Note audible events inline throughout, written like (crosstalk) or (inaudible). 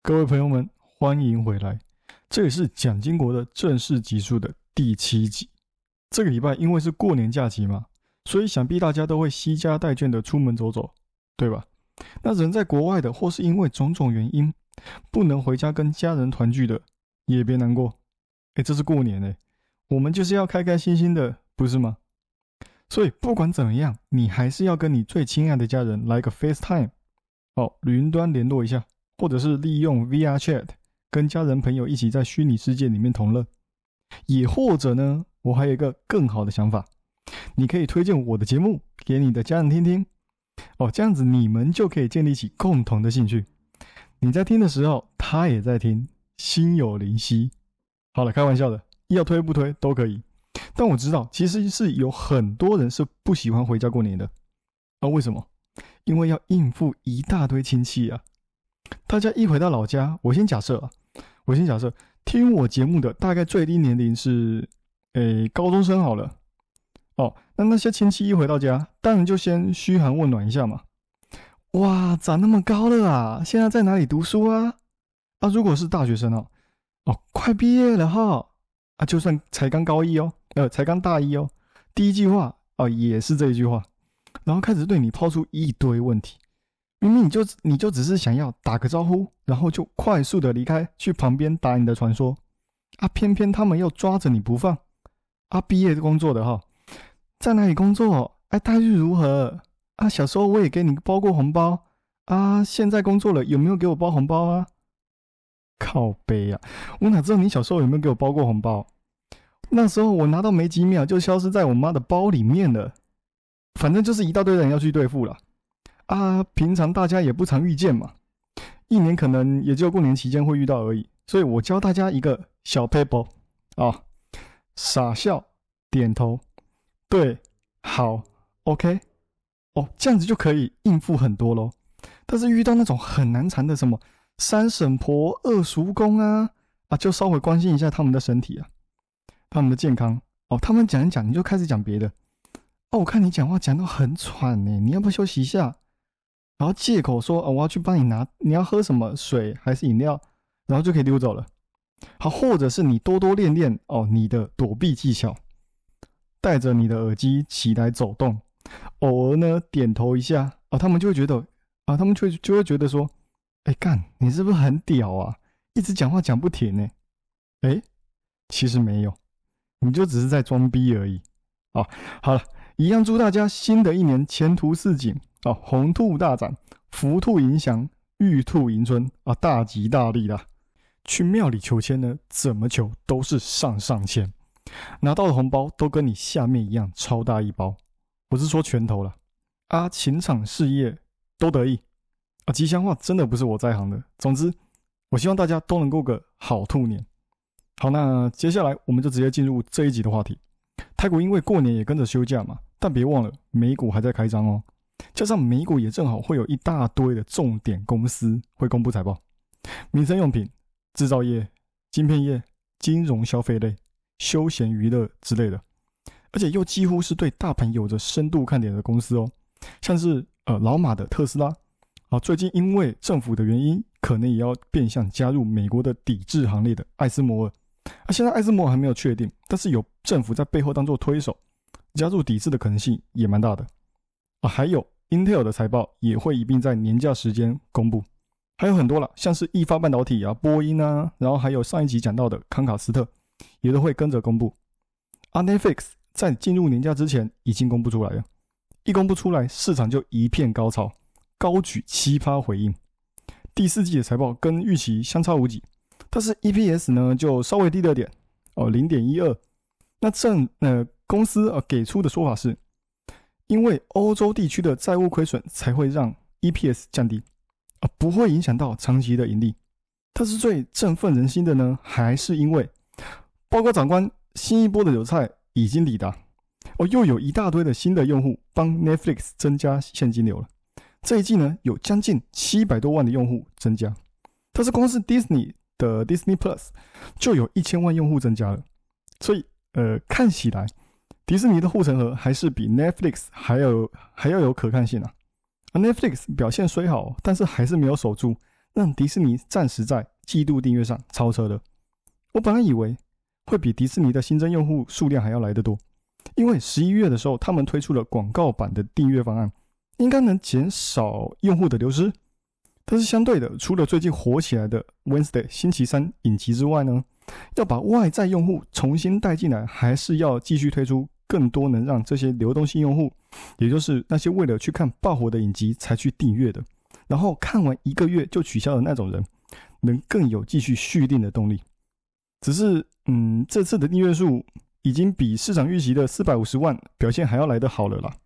各位朋友们，欢迎回来！这也是蒋经国的正式集数的第七集。这个礼拜因为是过年假期嘛，所以想必大家都会惜家带眷的出门走走，对吧？那人在国外的，或是因为种种原因不能回家跟家人团聚的，也别难过。哎，这是过年哎，我们就是要开开心心的，不是吗？所以不管怎么样，你还是要跟你最亲爱的家人来个 FaceTime，哦，云端联络一下。或者是利用 VR Chat 跟家人朋友一起在虚拟世界里面同乐，也或者呢，我还有一个更好的想法，你可以推荐我的节目给你的家人听听，哦，这样子你们就可以建立起共同的兴趣。你在听的时候，他也在听，心有灵犀。好了，开玩笑的，要推不推都可以。但我知道，其实是有很多人是不喜欢回家过年的。啊，为什么？因为要应付一大堆亲戚啊。大家一回到老家，我先假设啊，我先假设听我节目的大概最低年龄是，诶，高中生好了。哦，那那些亲戚一回到家，当然就先嘘寒问暖一下嘛。哇，长那么高了啊？现在在哪里读书啊？啊，如果是大学生哦，哦，快毕业了哈。啊，就算才刚高一哦，呃，才刚大一哦，第一句话哦也是这一句话，然后开始对你抛出一堆问题。明明你就你就只是想要打个招呼，然后就快速的离开，去旁边打你的传说，啊，偏偏他们又抓着你不放，啊，毕业工作的哈，在哪里工作？哎，待遇如何？啊，小时候我也给你包过红包，啊，现在工作了有没有给我包红包啊？靠背啊，我哪知道你小时候有没有给我包过红包？那时候我拿到没几秒就消失在我妈的包里面了，反正就是一大堆人要去对付了。啊，平常大家也不常遇见嘛，一年可能也就过年期间会遇到而已。所以我教大家一个小 paper 啊，傻笑，点头，对，好，OK，哦，这样子就可以应付很多喽。但是遇到那种很难缠的什么三婶婆、二叔公啊，啊，就稍微关心一下他们的身体啊，他们的健康哦。他们讲一讲，你就开始讲别的。哦，我看你讲话讲到很喘呢，你要不要休息一下？然后借口说：“哦，我要去帮你拿，你要喝什么水还是饮料？”然后就可以溜走了。好，或者是你多多练练哦，你的躲避技巧，戴着你的耳机起来走动，偶尔呢点头一下啊，他们就会觉得啊，他们就就会觉得说：“哎，干，你是不是很屌啊？一直讲话讲不停呢？”哎，其实没有，你就只是在装逼而已。哦，好了，一样祝大家新的一年前途似锦。哦，红兔大展，福兔迎祥，玉兔迎春啊，大吉大利啦！去庙里求签呢，怎么求都是上上签，拿到的红包都跟你下面一样超大一包。不是说拳头了啊，情场事业都得意啊，吉祥话真的不是我在行的。总之，我希望大家都能过个好兔年。好，那接下来我们就直接进入这一集的话题。泰国因为过年也跟着休假嘛，但别忘了美股还在开张哦。加上美股也正好会有一大堆的重点公司会公布财报，民生用品、制造业、晶片业、金融消费类、休闲娱乐之类的，而且又几乎是对大盘有着深度看点的公司哦，像是呃老马的特斯拉，啊最近因为政府的原因，可能也要变相加入美国的抵制行列的。艾斯摩尔，啊现在艾斯摩尔还没有确定，但是有政府在背后当做推手，加入抵制的可能性也蛮大的。啊，还有 Intel 的财报也会一并在年假时间公布，还有很多了，像是易发半导体啊、波音啊，然后还有上一集讲到的康卡斯特，也都会跟着公布。啊，Netflix 在进入年假之前已经公布出来了，一公布出来，市场就一片高潮，高举奇葩回应。第四季的财报跟预期相差无几，但是 EPS 呢就稍微低了点，哦，零点一二。那正呃公司呃给出的说法是。因为欧洲地区的债务亏损才会让 EPS 降低，啊，不会影响到长期的盈利。但是最振奋人心的呢，还是因为报告长官新一波的韭菜已经抵达，哦，又有一大堆的新的用户帮 Netflix 增加现金流了。这一季呢，有将近七百多万的用户增加，但是光是 Disney 的 Disney Plus 就有一千万用户增加了，所以呃，看起来。迪士尼的护城河还是比 Netflix 还要还要有可看性啊！而，Netflix 表现虽好，但是还是没有守住让迪士尼暂时在季度订阅上超车的。我本来以为会比迪士尼的新增用户数量还要来得多，因为十一月的时候他们推出了广告版的订阅方案，应该能减少用户的流失。但是相对的，除了最近火起来的 Wednesday 星期三影集之外呢，要把外在用户重新带进来，还是要继续推出更多能让这些流动性用户，也就是那些为了去看爆火的影集才去订阅的，然后看完一个月就取消的那种人，能更有继续续订的动力。只是，嗯，这次的订阅数已经比市场预期的四百五十万表现还要来得好了啦。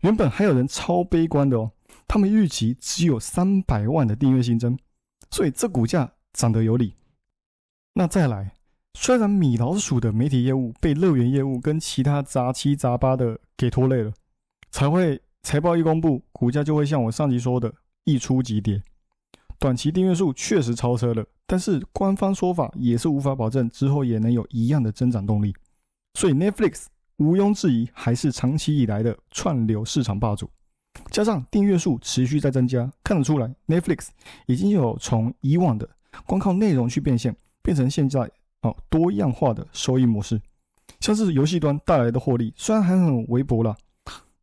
原本还有人超悲观的哦。他们预期只有三百万的订阅新增，所以这股价涨得有理。那再来，虽然米老鼠的媒体业务被乐园业务跟其他杂七杂八的给拖累了，才会财报一公布，股价就会像我上集说的，一出即跌。短期订阅数确实超车了，但是官方说法也是无法保证之后也能有一样的增长动力。所以 Netflix 毋庸置疑还是长期以来的串流市场霸主。加上订阅数持续在增加，看得出来，Netflix 已经有从以往的光靠内容去变现，变成现在哦多样化的收益模式。像是游戏端带来的获利，虽然还很微薄啦，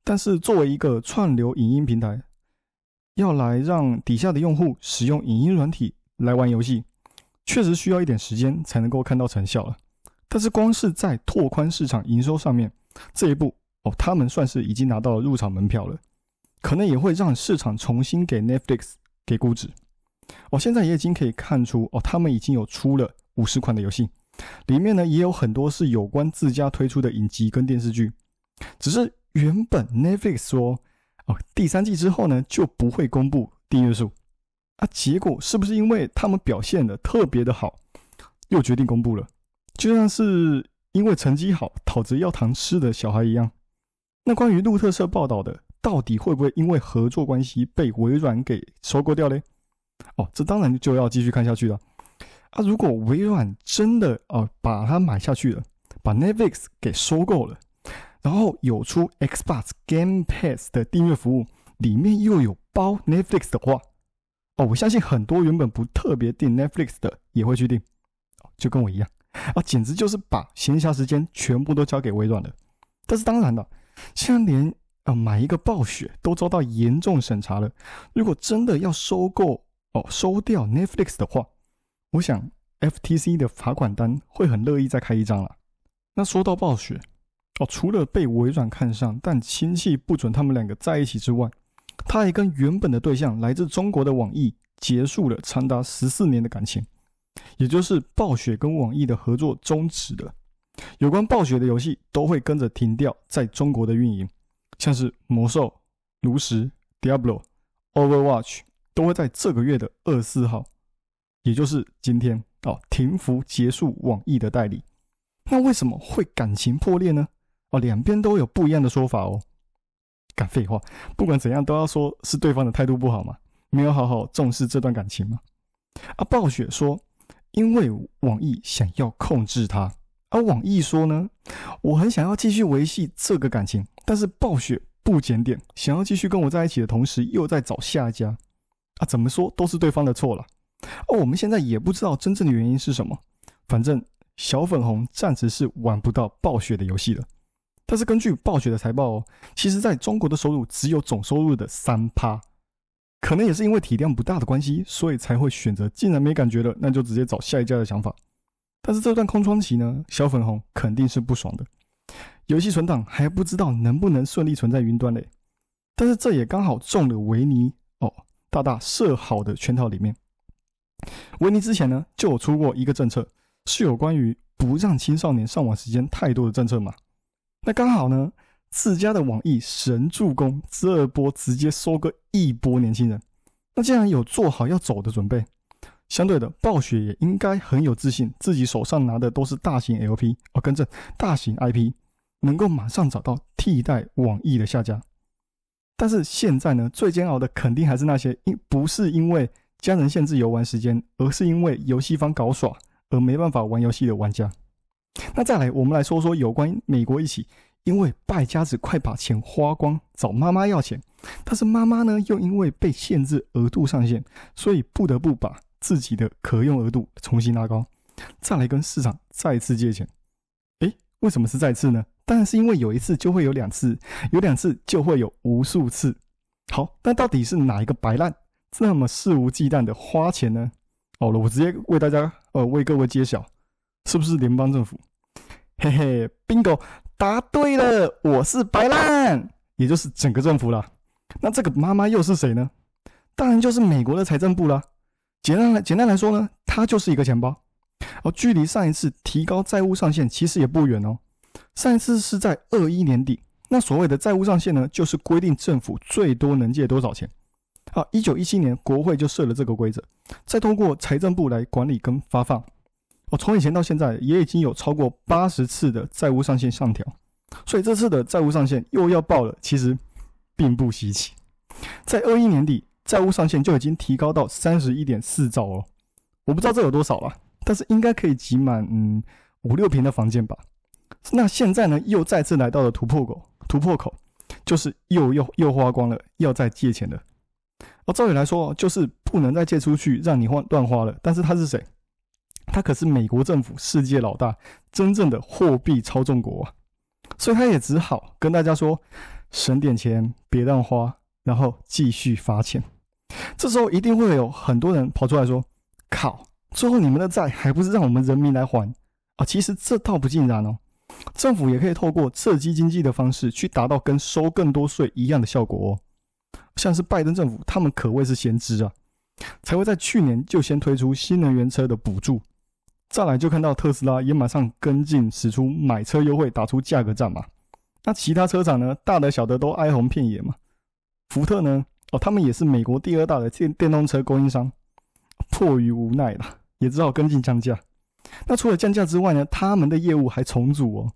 但是作为一个串流影音平台，要来让底下的用户使用影音软体来玩游戏，确实需要一点时间才能够看到成效了。但是光是在拓宽市场营收上面这一步哦，他们算是已经拿到了入场门票了。可能也会让市场重新给 Netflix 给估值。哦，现在也已经可以看出哦，他们已经有出了五十款的游戏，里面呢也有很多是有关自家推出的影集跟电视剧。只是原本 Netflix 说哦，第三季之后呢就不会公布订阅数啊，结果是不是因为他们表现的特别的好，又决定公布了？就像是因为成绩好讨着要糖吃的小孩一样。那关于路特社报道的。到底会不会因为合作关系被微软给收购掉嘞？哦，这当然就要继续看下去了。啊，如果微软真的哦把它买下去了，把 Netflix 给收购了，然后有出 Xbox Game Pass 的订阅服务，里面又有包 Netflix 的话，哦，我相信很多原本不特别订 Netflix 的也会去订，就跟我一样啊，简直就是把闲暇时间全部都交给微软了。但是当然了，现在连啊，买一个暴雪都遭到严重审查了。如果真的要收购哦，收掉 Netflix 的话，我想 FTC 的罚款单会很乐意再开一张了。那说到暴雪哦，除了被微软看上，但亲戚不准他们两个在一起之外，他也跟原本的对象来自中国的网易结束了长达十四年的感情，也就是暴雪跟网易的合作终止了。有关暴雪的游戏都会跟着停掉在中国的运营。像是魔兽、炉石、Diablo、Overwatch 都会在这个月的二十四号，也就是今天哦，停服结束网易的代理。那为什么会感情破裂呢？哦，两边都有不一样的说法哦。干废话，不管怎样都要说是对方的态度不好嘛，没有好好重视这段感情嘛。啊，暴雪说，因为网易想要控制他。而网易说呢，我很想要继续维系这个感情，但是暴雪不检点，想要继续跟我在一起的同时，又在找下家，啊，怎么说都是对方的错了。哦，我们现在也不知道真正的原因是什么，反正小粉红暂时是玩不到暴雪的游戏了。但是根据暴雪的财报哦，其实在中国的收入只有总收入的三趴，可能也是因为体量不大的关系，所以才会选择既然没感觉了，那就直接找下一家的想法。但是这段空窗期呢，小粉红肯定是不爽的。游戏存档还不知道能不能顺利存在云端嘞。但是这也刚好中了维尼哦大大设好的圈套里面。维尼之前呢就有出过一个政策，是有关于不让青少年上网时间太多的政策嘛。那刚好呢，自家的网易神助攻，这波直接收割一波年轻人。那既然有做好要走的准备。相对的，暴雪也应该很有自信，自己手上拿的都是大型 LP 哦，跟着大型 IP，能够马上找到替代网易的下家。但是现在呢，最煎熬的肯定还是那些因不是因为家人限制游玩时间，而是因为游戏方搞耍而没办法玩游戏的玩家。那再来，我们来说说有关美国一起因为败家子快把钱花光，找妈妈要钱，但是妈妈呢又因为被限制额度上限，所以不得不把自己的可用额度重新拉高，再来跟市场再次借钱。诶，为什么是再次呢？当然是因为有一次就会有两次，有两次就会有无数次。好，那到底是哪一个白烂这么肆无忌惮的花钱呢？好了，我直接为大家呃为各位揭晓，是不是联邦政府？嘿嘿，bingo，答对了，我是白烂，也就是整个政府啦。那这个妈妈又是谁呢？当然就是美国的财政部啦。简单来简单来说呢，它就是一个钱包。哦，距离上一次提高债务上限其实也不远哦。上一次是在二一年底，那所谓的债务上限呢，就是规定政府最多能借多少钱。好，一九一七年国会就设了这个规则，再通过财政部来管理跟发放。哦，从以前到现在也已经有超过八十次的债务上限上调，所以这次的债务上限又要爆了，其实并不稀奇。在二一年底，债务上限就已经提高到三十一点四兆哦，我不知道这有多少了，但是应该可以挤满嗯五六平的房间吧。那现在呢，又再次来到了突破口，突破口就是又又又花光了，要再借钱了。哦，照理来说，就是不能再借出去让你换乱花了。但是他是谁？他可是美国政府世界老大，真正的货币操纵国啊！所以他也只好跟大家说，省点钱，别乱花，然后继续发钱。这时候一定会有很多人跑出来说：“靠，最后你们的债还不是让我们人民来还啊？”其实这倒不尽然哦。政府也可以透过刺激经济的方式去达到跟收更多税一样的效果哦。像是拜登政府，他们可谓是先知啊，才会在去年就先推出新能源车的补助。再来就看到特斯拉也马上跟进，使出买车优惠，打出价格战嘛。那其他车厂呢，大的小的都哀鸿遍野嘛。福特呢，哦，他们也是美国第二大的电电动车供应商，迫于无奈了，也只好跟进降价。那除了降价之外呢，他们的业务还重组哦，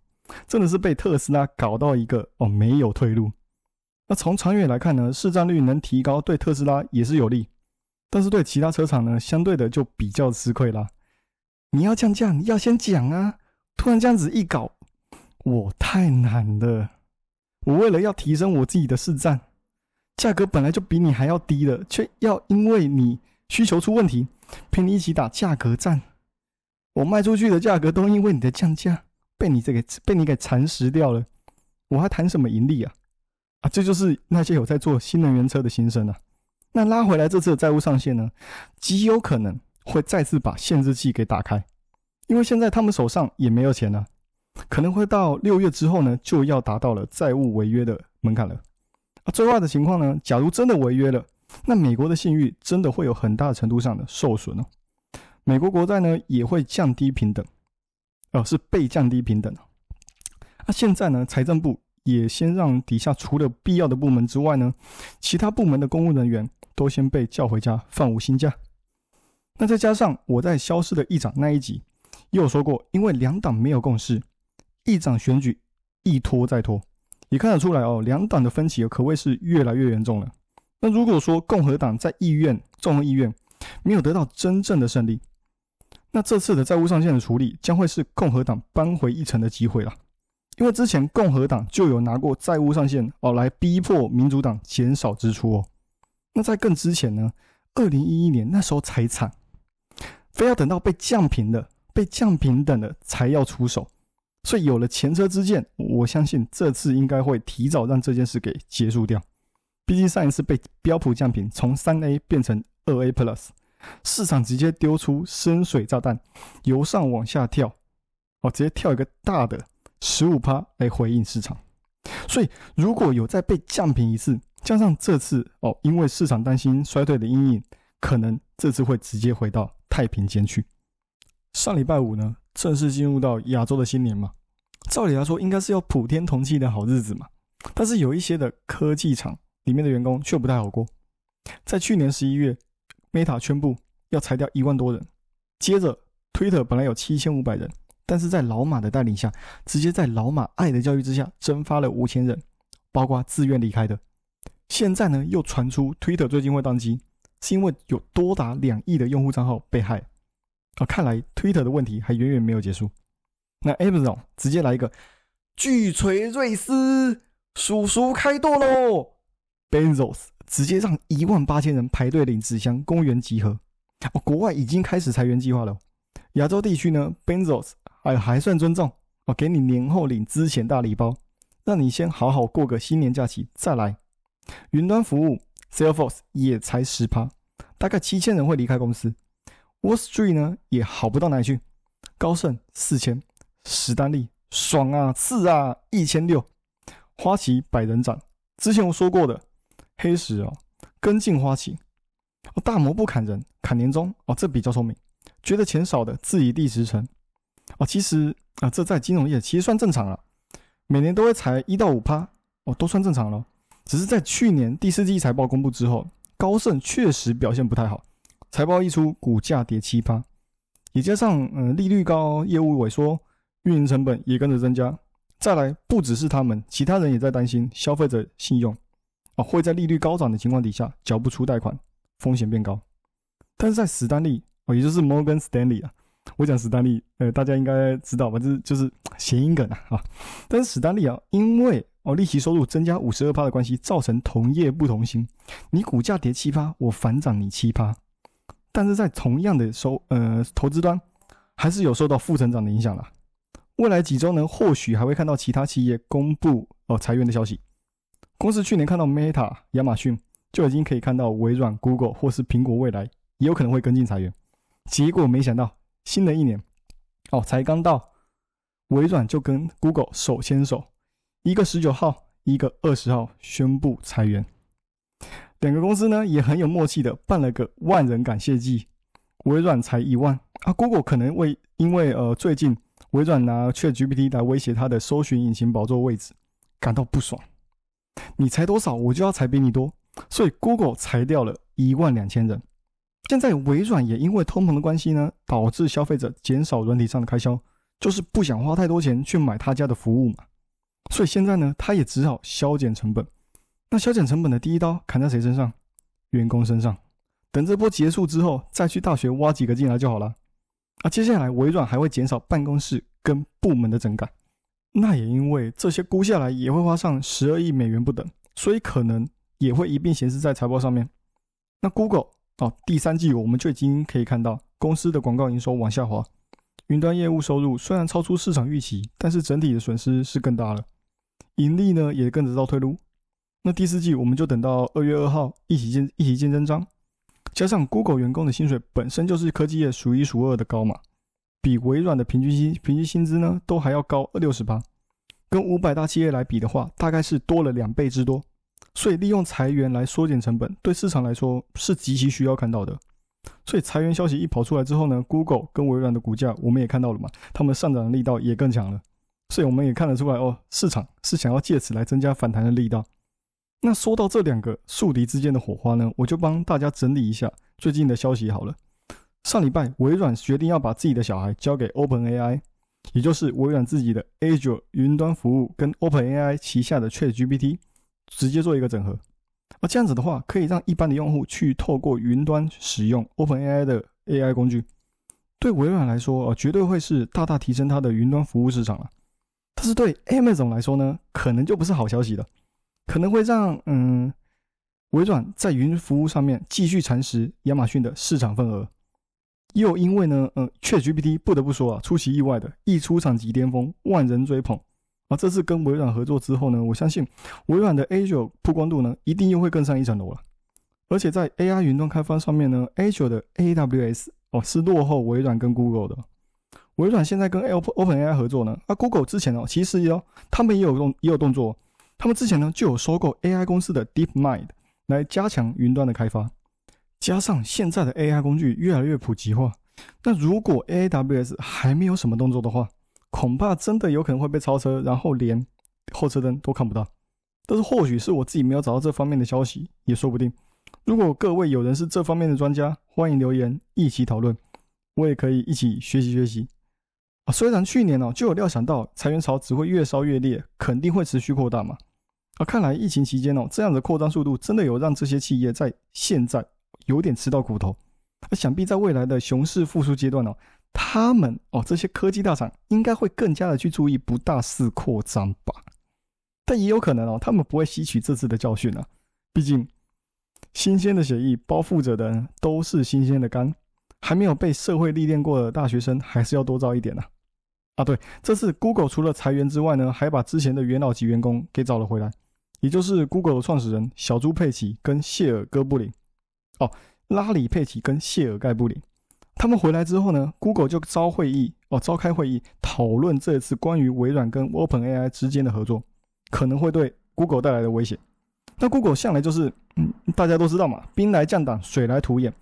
真的是被特斯拉搞到一个哦没有退路。那从长远来看呢，市占率能提高，对特斯拉也是有利，但是对其他车厂呢，相对的就比较吃亏啦。你要降价，你要先讲啊！突然这样子一搞，我太难了。我为了要提升我自己的市占，价格本来就比你还要低了，却要因为你需求出问题，陪你一起打价格战。我卖出去的价格都因为你的降价被你这个被你给蚕食掉了，我还谈什么盈利啊？啊，这就是那些有在做新能源车的新生啊。那拉回来这次的债务上限呢，极有可能会再次把限制器给打开，因为现在他们手上也没有钱了，可能会到六月之后呢，就要达到了债务违约的门槛了。啊，最坏的情况呢，假如真的违约了，那美国的信誉真的会有很大程度上的受损哦。美国国债呢也会降低平等，哦，是被降低平等。那现在呢，财政部也先让底下除了必要的部门之外呢，其他部门的公务人员都先被叫回家放无薪假。那再加上我在消失的议长那一集又说过，因为两党没有共识，议长选举一拖再拖，也看得出来哦，两党的分歧可谓是越来越严重了。那如果说共和党在议院众议院没有得到真正的胜利，那这次的债务上限的处理将会是共和党扳回一城的机会了，因为之前共和党就有拿过债务上限哦来逼迫民主党减少支出哦。那在更之前呢，二零一一年那时候才惨，非要等到被降平的、被降平等的才要出手，所以有了前车之鉴，我相信这次应该会提早让这件事给结束掉。毕竟上一次被标普降平，从三 A 变成二 A Plus。市场直接丢出深水炸弹，由上往下跳，哦，直接跳一个大的十五趴来回应市场。所以如果有再被降平一次，加上这次哦，因为市场担心衰退的阴影，可能这次会直接回到太平间去。上礼拜五呢，正式进入到亚洲的新年嘛，照理来说应该是要普天同庆的好日子嘛。但是有一些的科技厂里面的员工却不太好过，在去年十一月。Meta 宣布要裁掉一万多人，接着 Twitter 本来有七千五百人，但是在老马的带领下，直接在老马爱的教育之下蒸发了五千人，包括自愿离开的。现在呢，又传出 Twitter 最近会宕机，是因为有多达两亿的用户账号被害。啊，看来 Twitter 的问题还远远没有结束。那 Amazon 直接来一个巨锤瑞斯，叔叔开剁喽！Benzos 直接让一万八千人排队领纸箱，公园集合。哦，国外已经开始裁员计划了。亚洲地区呢，Benzos 还还算尊重哦，给你年后领之前大礼包，让你先好好过个新年假期再来。云端服务 Salesforce 也才十趴，大概七千人会离开公司。Wall Street 呢也好不到哪里去，高盛四千，史丹利。爽啊，次啊，一千六，花旗百人斩。之前我说过的，黑石哦，跟进花旗。哦，大摩不砍人，砍年终哦，这比较聪明。觉得钱少的自己第十层。哦，其实啊，这在金融业其实算正常了，每年都会裁一到五趴，哦，都算正常了。只是在去年第四季财报公布之后，高盛确实表现不太好，财报一出，股价跌七趴，也加上嗯利率高，业务萎缩。运营成本也跟着增加，再来不只是他们，其他人也在担心消费者信用啊会在利率高涨的情况底下缴不出贷款，风险变高。但是在史丹利哦，也就是 Morgan Stanley 啊，我讲史丹利，呃，大家应该知道吧？就是就是谐音梗啊啊。但是史丹利啊，因为哦利息收入增加五十二趴的关系，造成同业不同心，你股价跌七趴，我反涨你七趴。但是在同样的收呃投资端，还是有受到负成长的影响了。未来几周呢，或许还会看到其他企业公布哦裁员的消息。公司去年看到 Meta、亚马逊，就已经可以看到微软、Google 或是苹果未来也有可能会跟进裁员。结果没想到，新的一年哦才刚到，微软就跟 Google 手牵手，一个十九号，一个二十号宣布裁员。两个公司呢也很有默契的办了个万人感谢祭，微软才一万啊，Google 可能为因为呃最近。微软拿 ChatGPT 来威胁它的搜寻引擎宝座位置，感到不爽。你裁多少，我就要裁比你多。所以 Google 裁掉了一万两千人。现在微软也因为通膨的关系呢，导致消费者减少软体上的开销，就是不想花太多钱去买他家的服务嘛。所以现在呢，他也只好削减成本。那削减成本的第一刀砍在谁身上？员工身上。等这波结束之后，再去大学挖几个进来就好了。啊，接下来微软还会减少办公室跟部门的整改，那也因为这些估下来也会花上十二亿美元不等，所以可能也会一并显示在财报上面。那 Google 哦，第三季我们就已经可以看到公司的广告营收往下滑，云端业务收入虽然超出市场预期，但是整体的损失是更大了，盈利呢也跟着倒退路。那第四季我们就等到二月二号一起见一起见真章。加上 Google 员工的薪水本身就是科技业数一数二的高嘛，比微软的平均薪平均薪资呢都还要高二六十八，跟五百大企业来比的话，大概是多了两倍之多。所以利用裁员来缩减成本，对市场来说是极其需要看到的。所以裁员消息一跑出来之后呢，Google 跟微软的股价我们也看到了嘛，他们上涨的力道也更强了。所以我们也看得出来哦，市场是想要借此来增加反弹的力道。那说到这两个宿敌之间的火花呢，我就帮大家整理一下最近的消息好了。上礼拜，微软决定要把自己的小孩交给 OpenAI，也就是微软自己的 Azure 云端服务跟 OpenAI 旗下的 ChatGPT 直接做一个整合。而这样子的话，可以让一般的用户去透过云端使用 OpenAI 的 AI 工具。对微软来说，呃，绝对会是大大提升它的云端服务市场了。但是对 Amazon 来说呢，可能就不是好消息了。可能会让嗯，微软在云服务上面继续蚕食亚马逊的市场份额，又因为呢，呃，ChatGPT 不得不说啊，出其意外的一出场即巅峰，万人追捧啊。这次跟微软合作之后呢，我相信微软的 Azure 曝光度呢，一定又会更上一层楼了。而且在 AI 云端开发上面呢，Azure 的 AWS 哦是落后微软跟 Google 的。微软现在跟 OpenAI 合作呢，啊，Google 之前哦，其实哦，他们也有动也有动作。他们之前呢就有收购 AI 公司的 DeepMind 来加强云端的开发，加上现在的 AI 工具越来越普及化，那如果 AWS 还没有什么动作的话，恐怕真的有可能会被超车，然后连后车灯都看不到。但是或许是我自己没有找到这方面的消息，也说不定。如果各位有人是这方面的专家，欢迎留言一起讨论，我也可以一起学习学习。啊，虽然去年呢就有料想到裁员潮只会越烧越烈，肯定会持续扩大嘛。啊，看来疫情期间哦，这样的扩张速度真的有让这些企业在现在有点吃到苦头。那想必在未来的熊市复苏阶段哦，他们哦，这些科技大厂应该会更加的去注意不大肆扩张吧。但也有可能哦，他们不会吸取这次的教训啊。毕竟，新鲜的血液包覆着的都是新鲜的肝，还没有被社会历练过的大学生还是要多招一点呐。啊，对，这次 Google 除了裁员之外呢，还把之前的元老级员工给找了回来，也就是 Google 的创始人小猪佩奇跟谢尔哥布林。哦，拉里佩奇跟谢尔盖布林。他们回来之后呢，Google 就召会议哦，召开会议讨论这次关于微软跟 OpenAI 之间的合作可能会对 Google 带来的威胁。那 Google 向来就是，嗯，大家都知道嘛，兵来将挡，水来土掩。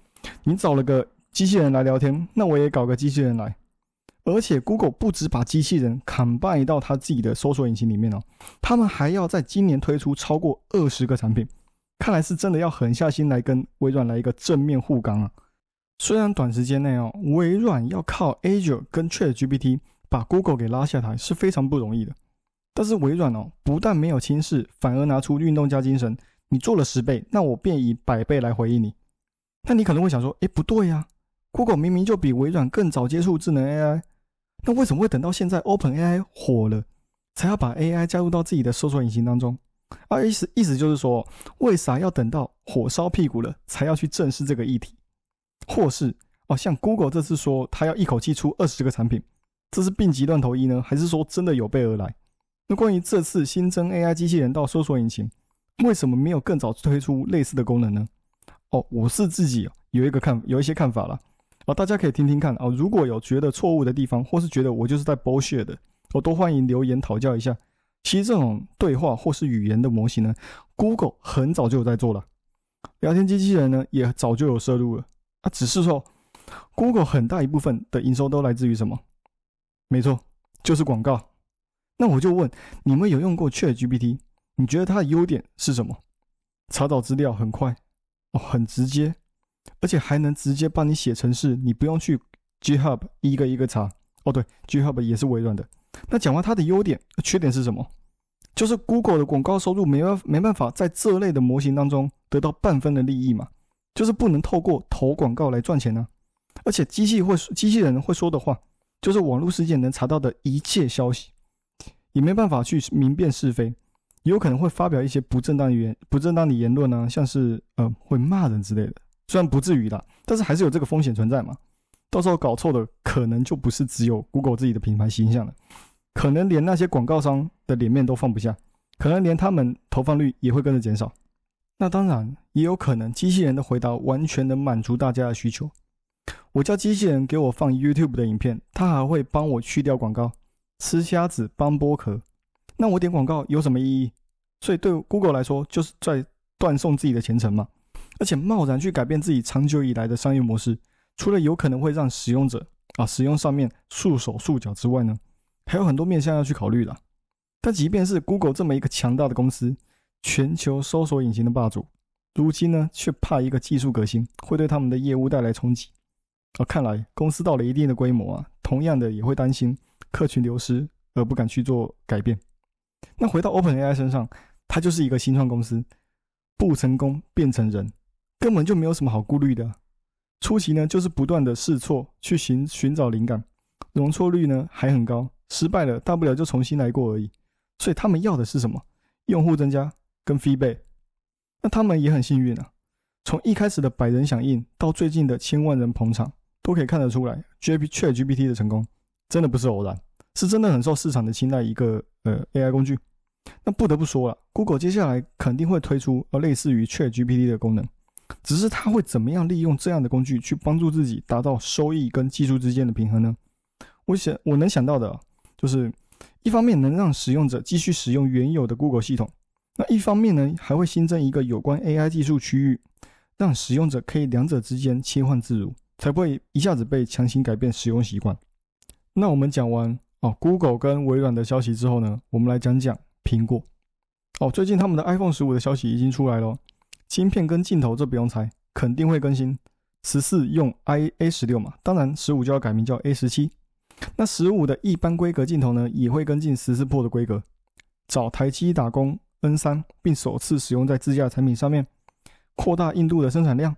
你找了个机器人来聊天，那我也搞个机器人来。而且 Google 不止把机器人 combine 到他自己的搜索引擎里面哦，他们还要在今年推出超过二十个产品。看来是真的要狠下心来跟微软来一个正面互刚啊。虽然短时间内哦，微软要靠 Azure 跟 ChatGPT 把 Google 给拉下台是非常不容易的。但是微软哦，不但没有轻视，反而拿出运动家精神。你做了十倍，那我便以百倍来回应你。那你可能会想说，哎，不对呀，Google 明明就比微软更早接触智能 AI，那为什么会等到现在 OpenAI 火了，才要把 AI 加入到自己的搜索引擎当中？啊，意思意思就是说，为啥要等到火烧屁股了，才要去正视这个议题？或是哦，像 Google 这次说他要一口气出二十个产品，这是病急乱投医呢，还是说真的有备而来？那关于这次新增 AI 机器人到搜索引擎，为什么没有更早推出类似的功能呢？哦，我是自己有一个看有一些看法了啊，大家可以听听看啊。如果有觉得错误的地方，或是觉得我就是在博血的，我都欢迎留言讨教一下。其实这种对话或是语言的模型呢，Google 很早就有在做了，聊天机器人呢也早就有摄入了。啊，只是说，Google 很大一部分的营收都来自于什么？没错，就是广告。那我就问，你们有用过 ChatGPT？你觉得它的优点是什么？查找资料很快，哦，很直接，而且还能直接帮你写程式，你不用去 GitHub 一个一个查。哦，对，GitHub 也是微软的。那讲完它的优点，缺点是什么？就是 Google 的广告收入没办没办法在这类的模型当中得到半分的利益嘛？就是不能透过投广告来赚钱呢，而且机器会机器人会说的话，就是网络世界能查到的一切消息，也没办法去明辨是非，也有可能会发表一些不正当言不正当的言论呢，像是呃会骂人之类的，虽然不至于啦，但是还是有这个风险存在嘛。到时候搞错的可能就不是只有 Google 自己的品牌形象了，可能连那些广告商的脸面都放不下，可能连他们投放率也会跟着减少。那当然也有可能，机器人的回答完全能满足大家的需求。我叫机器人给我放 YouTube 的影片，它还会帮我去掉广告，吃虾子帮剥壳。那我点广告有什么意义？所以对 Google 来说，就是在断送自己的前程嘛。而且贸然去改变自己长久以来的商业模式，除了有可能会让使用者啊使用上面束手束脚之外呢，还有很多面向要去考虑的。但即便是 Google 这么一个强大的公司，全球搜索引擎的霸主，如今呢却怕一个技术革新会对他们的业务带来冲击。啊，看来公司到了一定的规模啊，同样的也会担心客群流失而不敢去做改变。那回到 OpenAI 身上，它就是一个新创公司，不成功变成人，根本就没有什么好顾虑的。初期呢就是不断的试错去寻寻找灵感，容错率呢还很高，失败了大不了就重新来过而已。所以他们要的是什么？用户增加。跟 Feebay，那他们也很幸运啊。从一开始的百人响应到最近的千万人捧场，都可以看得出来，ChatGPT 的成功真的不是偶然，是真的很受市场的青睐一个呃 AI 工具。那不得不说了，Google 接下来肯定会推出呃类似于 ChatGPT 的功能，只是它会怎么样利用这样的工具去帮助自己达到收益跟技术之间的平衡呢？我想我能想到的就是，一方面能让使用者继续使用原有的 Google 系统。那一方面呢，还会新增一个有关 AI 技术区域，让使用者可以两者之间切换自如，才不会一下子被强行改变使用习惯。那我们讲完哦，Google 跟微软的消息之后呢，我们来讲讲苹果。哦，最近他们的 iPhone 十五的消息已经出来了，芯片跟镜头这不用猜，肯定会更新。十四用 i A 十六嘛，当然十五就要改名叫 A 十七。那十五的一般规格镜头呢，也会跟进十四 Pro 的规格，找台积打工。N 三，并首次使用在自家产品上面，扩大印度的生产量，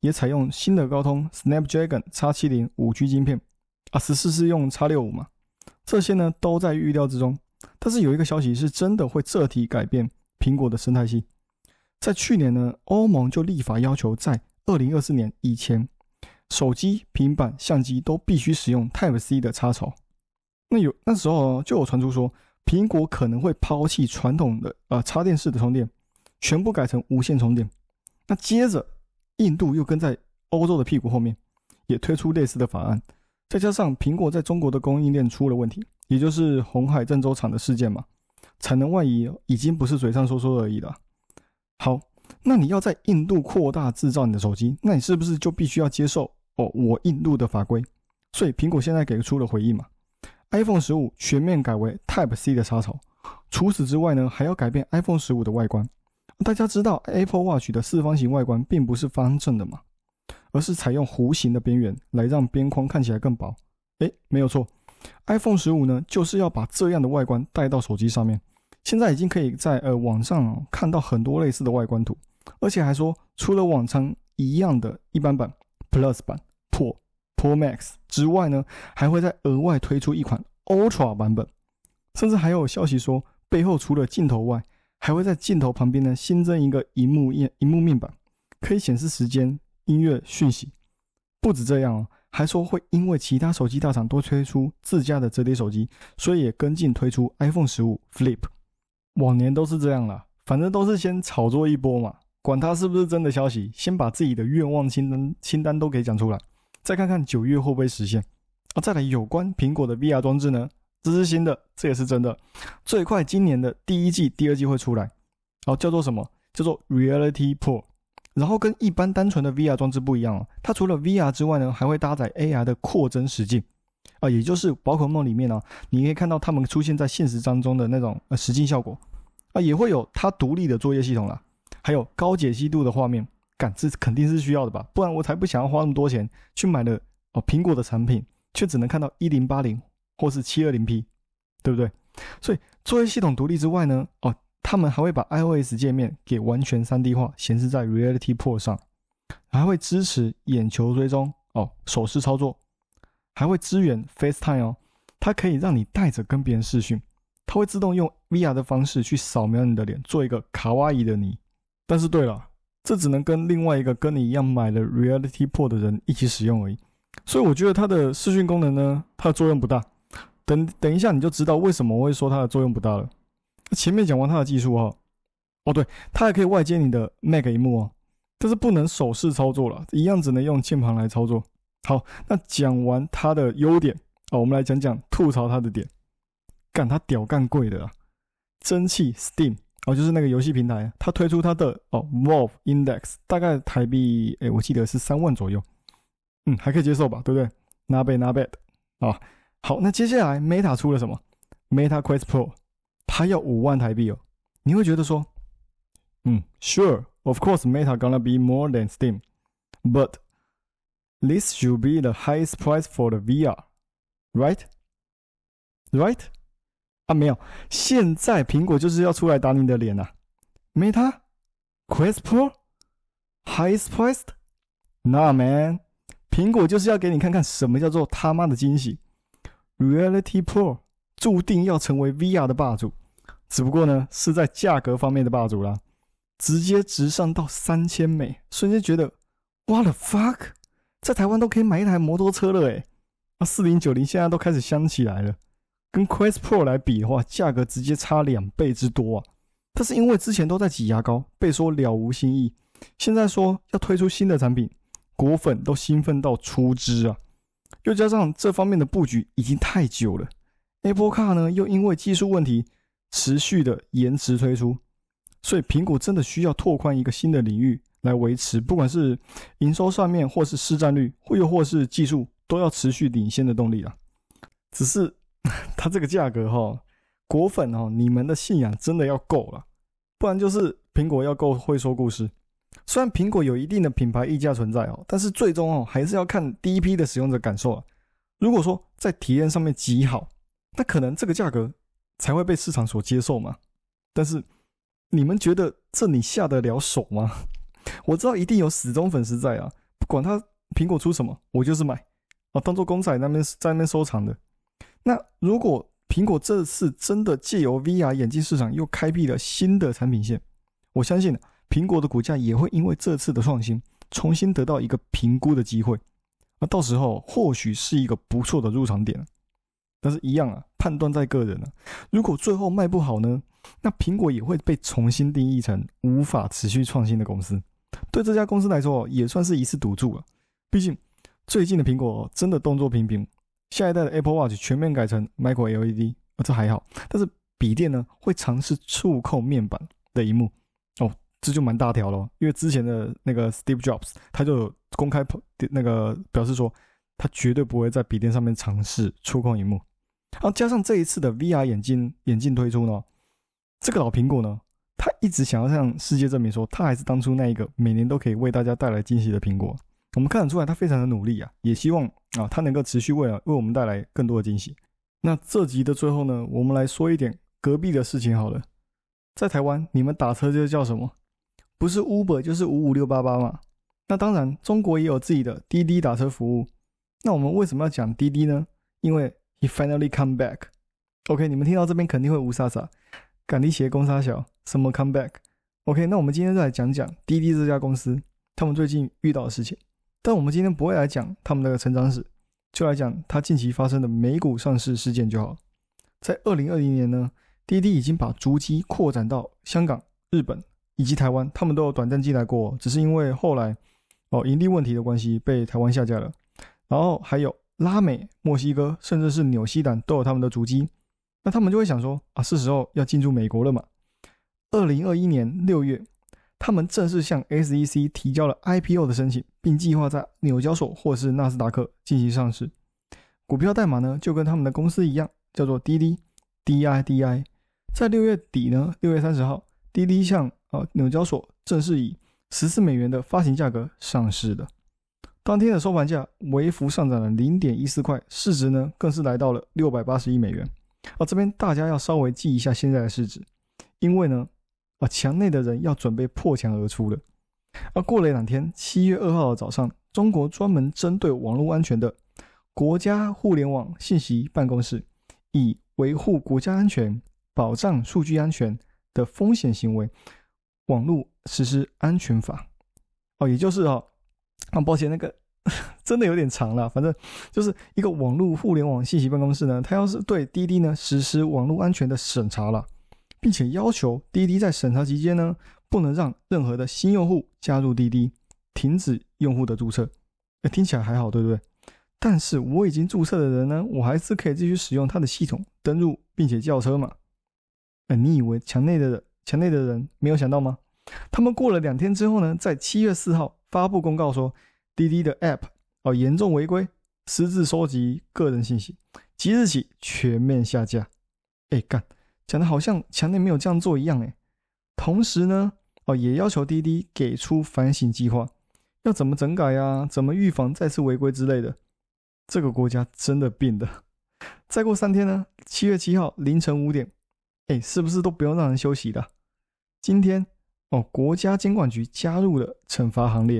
也采用新的高通 Snapdragon X 七零五 G 晶片，啊，十四是用叉六五嘛，这些呢都在预料之中。但是有一个消息是真的会彻底改变苹果的生态系，在去年呢，欧盟就立法要求在二零二四年以前，手机、平板、相机都必须使用 Type C 的插槽。那有那时候就有传出说，苹果可能会抛弃传统的呃插电式的充电，全部改成无线充电。那接着，印度又跟在欧洲的屁股后面，也推出类似的法案。再加上苹果在中国的供应链出了问题，也就是红海郑州厂的事件嘛，产能外移已经不是嘴上说说而已了。好，那你要在印度扩大制造你的手机，那你是不是就必须要接受哦我印度的法规？所以苹果现在给出了回应嘛，iPhone 十五全面改为 Type C 的插槽。除此之外呢，还要改变 iPhone 十五的外观。大家知道 Apple Watch 的四方形外观并不是方正的嘛？而是采用弧形的边缘来让边框看起来更薄。诶，没有错，iPhone 十五呢就是要把这样的外观带到手机上面。现在已经可以在呃网上看到很多类似的外观图，而且还说除了往常一样的一般版、Plus 版、Pro、Max 之外呢，还会再额外推出一款 Ultra 版本。甚至还有消息说，背后除了镜头外，还会在镜头旁边呢新增一个荧幕面荧幕面板，可以显示时间。音乐讯息不止这样哦，还说会因为其他手机大厂都推出自家的折叠手机，所以也跟进推出 iPhone 十五 Flip。往年都是这样啦，反正都是先炒作一波嘛，管它是不是真的消息，先把自己的愿望清单清单都给讲出来，再看看九月会不会实现。啊，再来有关苹果的 VR 装置呢，这是新的，这也是真的，最快今年的第一季、第二季会出来。好，叫做什么？叫做 Reality Pro。然后跟一般单纯的 VR 装置不一样哦，它除了 VR 之外呢，还会搭载 AR 的扩增实境啊，也就是宝可梦里面呢，你可以看到它们出现在现实当中的那种呃实境效果啊，也会有它独立的作业系统啦，还有高解析度的画面感知肯定是需要的吧，不然我才不想要花那么多钱去买了哦苹果的产品，却只能看到一零八零或是七二零 P，对不对？所以作为系统独立之外呢，哦。他们还会把 iOS 界面给完全 3D 化，显示在 Reality Pro 上，还会支持眼球追踪哦，手势操作，还会支援 FaceTime 哦，它可以让你带着跟别人视讯，它会自动用 VR 的方式去扫描你的脸，做一个卡哇伊的你。但是对了，这只能跟另外一个跟你一样买了 Reality Pro 的人一起使用而已，所以我觉得它的视讯功能呢，它的作用不大。等等一下你就知道为什么我会说它的作用不大了。前面讲完它的技术哈，哦对，它还可以外接你的 Mac 屏幕哦，但是不能手势操作了，一样只能用键盘来操作。好，那讲完它的优点哦，我们来讲讲吐槽它的点。干它屌干贵的啊！蒸汽 Steam 哦，就是那个游戏平台，它推出它的哦 Valve Index，大概台币哎，我记得是三万左右，嗯，还可以接受吧，对不对？Not bad, not bad 啊。好，那接下来 Meta 出了什么？Meta Quest Pro。它要五万台币哦，你会觉得说，嗯，Sure，of course，Meta gonna be more than Steam，but this should be the highest price for the VR，right？Right？啊，没有，现在苹果就是要出来打你的脸呐，Meta? Quest Pro? Highest priced？Nah man，苹果就是要给你看看什么叫做他妈的惊喜，Reality Pro。注定要成为 VR 的霸主，只不过呢是在价格方面的霸主啦，直接直上到三千美，瞬间觉得，What the fuck，在台湾都可以买一台摩托车了诶。那四零九零现在都开始香起来了，跟 Quest Pro 来比的话，价格直接差两倍之多啊！但是因为之前都在挤牙膏，被说了无新意，现在说要推出新的产品，果粉都兴奋到出汁啊！又加上这方面的布局已经太久了。Apple Car 呢，又因为技术问题持续的延迟推出，所以苹果真的需要拓宽一个新的领域来维持，不管是营收上面，或是市占率，或又或是技术，都要持续领先的动力啊。只是 (laughs) 它这个价格哈，果粉哦，你们的信仰真的要够了，不然就是苹果要够会说故事。虽然苹果有一定的品牌溢价存在哦，但是最终哦，还是要看第一批的使用者感受啊。如果说在体验上面极好，那可能这个价格才会被市场所接受嘛？但是你们觉得这你下得了手吗？(laughs) 我知道一定有死忠粉丝在啊，不管他苹果出什么，我就是买啊，当做公仔那边在那边收藏的。那如果苹果这次真的借由 VR 眼镜市场又开辟了新的产品线，我相信苹果的股价也会因为这次的创新重新得到一个评估的机会。那到时候或许是一个不错的入场点。但是，一样啊，判断在个人啊。如果最后卖不好呢，那苹果也会被重新定义成无法持续创新的公司。对这家公司来说，也算是一次赌注了。毕竟，最近的苹果真的动作频频。下一代的 Apple Watch 全面改成 Micro LED，啊，这还好。但是笔电呢，会尝试触控面板的荧幕，哦，这就蛮大条了。因为之前的那个 Steve Jobs，他就公开那个表示说，他绝对不会在笔电上面尝试触控荧幕。然后加上这一次的 VR 眼镜眼镜推出呢，这个老苹果呢，他一直想要向世界证明说，他还是当初那一个每年都可以为大家带来惊喜的苹果。我们看得出来，他非常的努力啊，也希望啊，他能够持续为了为我们带来更多的惊喜。那这集的最后呢，我们来说一点隔壁的事情好了。在台湾，你们打车就叫什么？不是 Uber 就是五五六八八嘛。那当然，中国也有自己的滴滴打车服务。那我们为什么要讲滴滴呢？因为 He finally come back。OK，你们听到这边肯定会无傻傻，赶地鞋公沙小什么 come back？OK，那我们今天就来讲讲滴滴这家公司，他们最近遇到的事情。但我们今天不会来讲他们的成长史，就来讲它近期发生的美股上市事件就好。在二零二零年呢，滴滴已经把足迹扩展到香港、日本以及台湾，他们都有短暂进来过，只是因为后来哦盈利问题的关系被台湾下架了。然后还有拉美、墨西哥，甚至是纽西兰都有他们的足迹。那他们就会想说啊，是时候要进驻美国了嘛？二零二一年六月。他们正式向 SEC 提交了 IPO 的申请，并计划在纽交所或是纳斯达克进行上市。股票代码呢，就跟他们的公司一样，叫做滴滴 DIDI。在六月底呢，六月三十号，滴滴向啊纽交所正式以十四美元的发行价格上市的。当天的收盘价微幅上涨了零点一四块，市值呢更是来到了六百八十亿美元。啊，这边大家要稍微记一下现在的市值，因为呢。啊，墙内的人要准备破墙而出了。而过了一两天，七月二号的早上，中国专门针对网络安全的国家互联网信息办公室，以维护国家安全、保障数据安全的风险行为网络实施安全法。哦，也就是哦，啊，抱歉，那个 (laughs) 真的有点长了。反正就是一个网络互联网信息办公室呢，它要是对滴滴呢实施网络安全的审查了。并且要求滴滴在审查期间呢，不能让任何的新用户加入滴滴，停止用户的注册。哎，听起来还好，对不对？但是我已经注册的人呢，我还是可以继续使用他的系统登录，并且叫车嘛。哎，你以为墙内的人墙内的人没有想到吗？他们过了两天之后呢，在七月四号发布公告说，滴滴的 App 哦严重违规，私自收集个人信息，即日起全面下架。哎，干！讲的好像强内没有这样做一样，哎，同时呢，哦，也要求滴滴给出反省计划，要怎么整改呀？怎么预防再次违规之类的？这个国家真的病的。再过三天呢，七月七号凌晨五点，哎，是不是都不用让人休息的？今天哦，国家监管局加入了惩罚行列，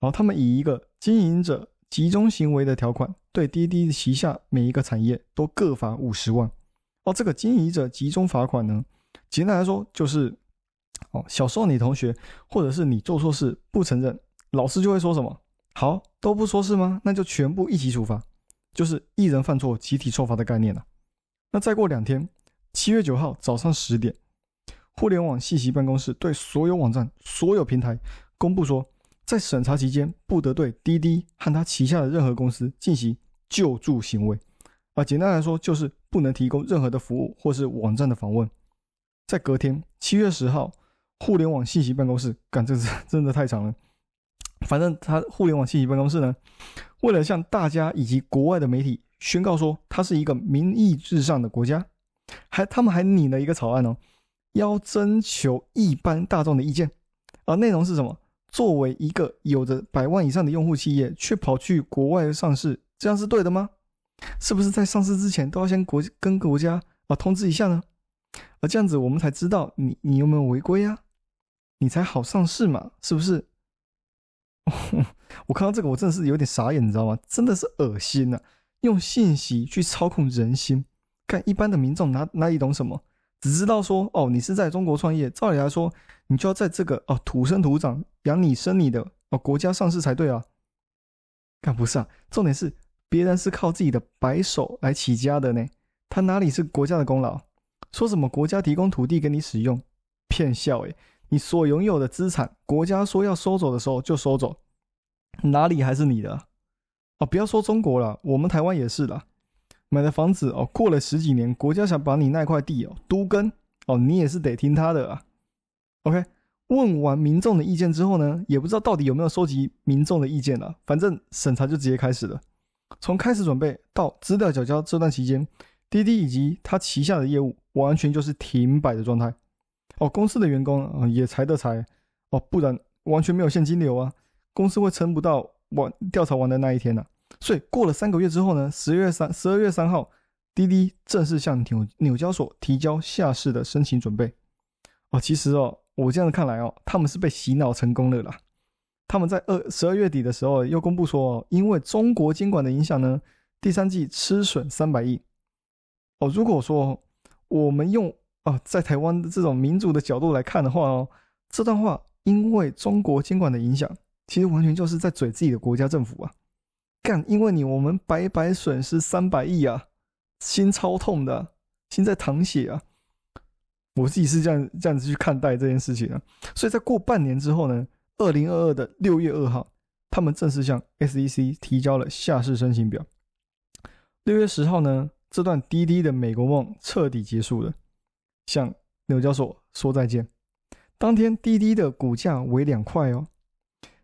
然后他们以一个经营者集中行为的条款，对滴滴旗下每一个产业都各罚五十万。哦，这个经营者集中罚款呢，简单来说就是，哦，小时候你同学或者是你做错事不承认，老师就会说什么？好，都不说是吗？那就全部一起处罚，就是一人犯错集体受罚的概念了。那再过两天，七月九号早上十点，互联网信息办公室对所有网站、所有平台公布说，在审查期间不得对滴滴和他旗下的任何公司进行救助行为。啊，简单来说就是不能提供任何的服务或是网站的访问。在隔天七月十号，互联网信息办公室，干这是 (laughs) 真的太长了。反正他互联网信息办公室呢，为了向大家以及国外的媒体宣告说，它是一个民意至上的国家，还他们还拟了一个草案哦，要征求一般大众的意见。而内容是什么？作为一个有着百万以上的用户企业，却跑去国外上市，这样是对的吗？是不是在上市之前都要先国跟国家啊通知一下呢？而这样子我们才知道你你有没有违规啊？你才好上市嘛？是不是？(laughs) 我看到这个，我真的是有点傻眼，你知道吗？真的是恶心呐！用信息去操控人心，看一般的民众哪哪里懂什么？只知道说哦，你是在中国创业，照理来说，你就要在这个哦土生土长养你生你的哦国家上市才对啊。干不是啊，重点是别人是靠自己的白手来起家的呢，他哪里是国家的功劳？说什么国家提供土地给你使用，骗笑诶，你所拥有的资产，国家说要收走的时候就收走，哪里还是你的？哦，不要说中国了，我们台湾也是啦。买的房子哦，过了十几年，国家想把你那块地哦都跟哦，你也是得听他的啊。OK，问完民众的意见之后呢，也不知道到底有没有收集民众的意见了，反正审查就直接开始了。从开始准备到资料缴交这段期间，滴滴以及他旗下的业务完全就是停摆的状态。哦，公司的员工啊也裁的裁哦，不然完全没有现金流啊，公司会撑不到完调查完的那一天呢。所以过了三个月之后呢，十月三十二月三号，滴滴正式向纽纽交所提交下市的申请准备。哦，其实哦，我这样看来哦，他们是被洗脑成功了啦。他们在二十二月底的时候又公布说，因为中国监管的影响呢，第三季吃损三百亿。哦，如果说我们用啊在台湾的这种民主的角度来看的话哦，这段话因为中国监管的影响，其实完全就是在嘴自己的国家政府啊。干，因为你我们白白损失三百亿啊，心超痛的，心在淌血啊！我自己是这样这样子去看待这件事情的。所以在过半年之后呢，二零二二的六月二号，他们正式向 SEC 提交了下市申请表。六月十号呢，这段滴滴的美国梦彻底结束了，向纽交所说再见。当天滴滴的股价为两块哦，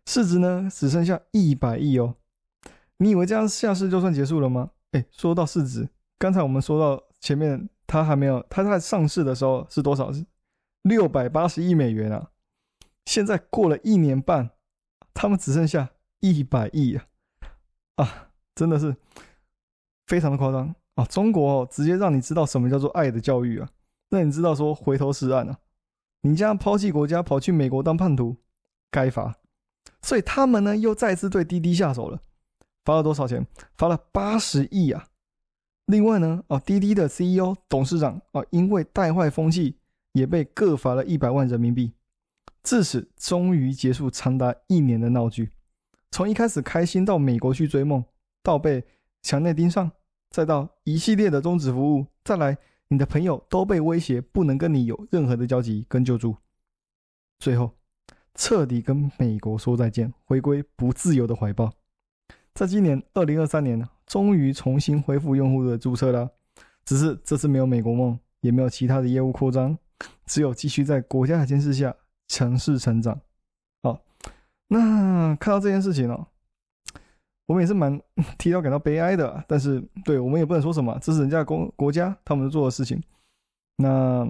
市值呢只剩下一百亿哦。你以为这样下市就算结束了吗？哎，说到市值，刚才我们说到前面，它还没有，它在上市的时候是多少？是六百八十亿美元啊！现在过了一年半，他们只剩下一百亿啊！啊，真的是非常的夸张啊！中国哦直接让你知道什么叫做爱的教育啊！那你知道说回头是岸啊？你这样抛弃国家跑去美国当叛徒，该罚！所以他们呢又再次对滴滴下手了。罚了多少钱？罚了八十亿啊！另外呢，哦，滴滴的 CEO、董事长啊，因为带坏风气，也被各罚了一百万人民币。至此，终于结束长达一年的闹剧。从一开始开心到美国去追梦，到被墙内盯上，再到一系列的终止服务，再来你的朋友都被威胁不能跟你有任何的交集跟救助，最后彻底跟美国说再见，回归不自由的怀抱。在今年二零二三年呢，终于重新恢复用户的注册了。只是这次没有美国梦，也没有其他的业务扩张，只有继续在国家的监视下强势成长。好，那看到这件事情哦，我们也是蛮 (laughs) 提到感到悲哀的。但是，对我们也不能说什么，这是人家国国家他们做的事情。那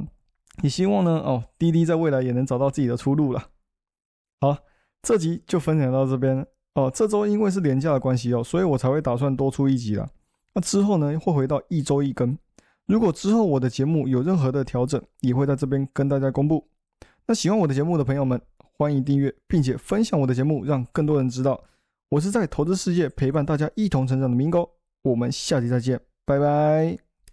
也希望呢，哦，滴滴在未来也能找到自己的出路了。好，这集就分享到这边。哦，这周因为是廉价的关系哦，所以我才会打算多出一集了。那之后呢，会回到一周一更。如果之后我的节目有任何的调整，也会在这边跟大家公布。那喜欢我的节目的朋友们，欢迎订阅，并且分享我的节目，让更多人知道我是在投资世界陪伴大家一同成长的明哥。我们下期再见，拜拜。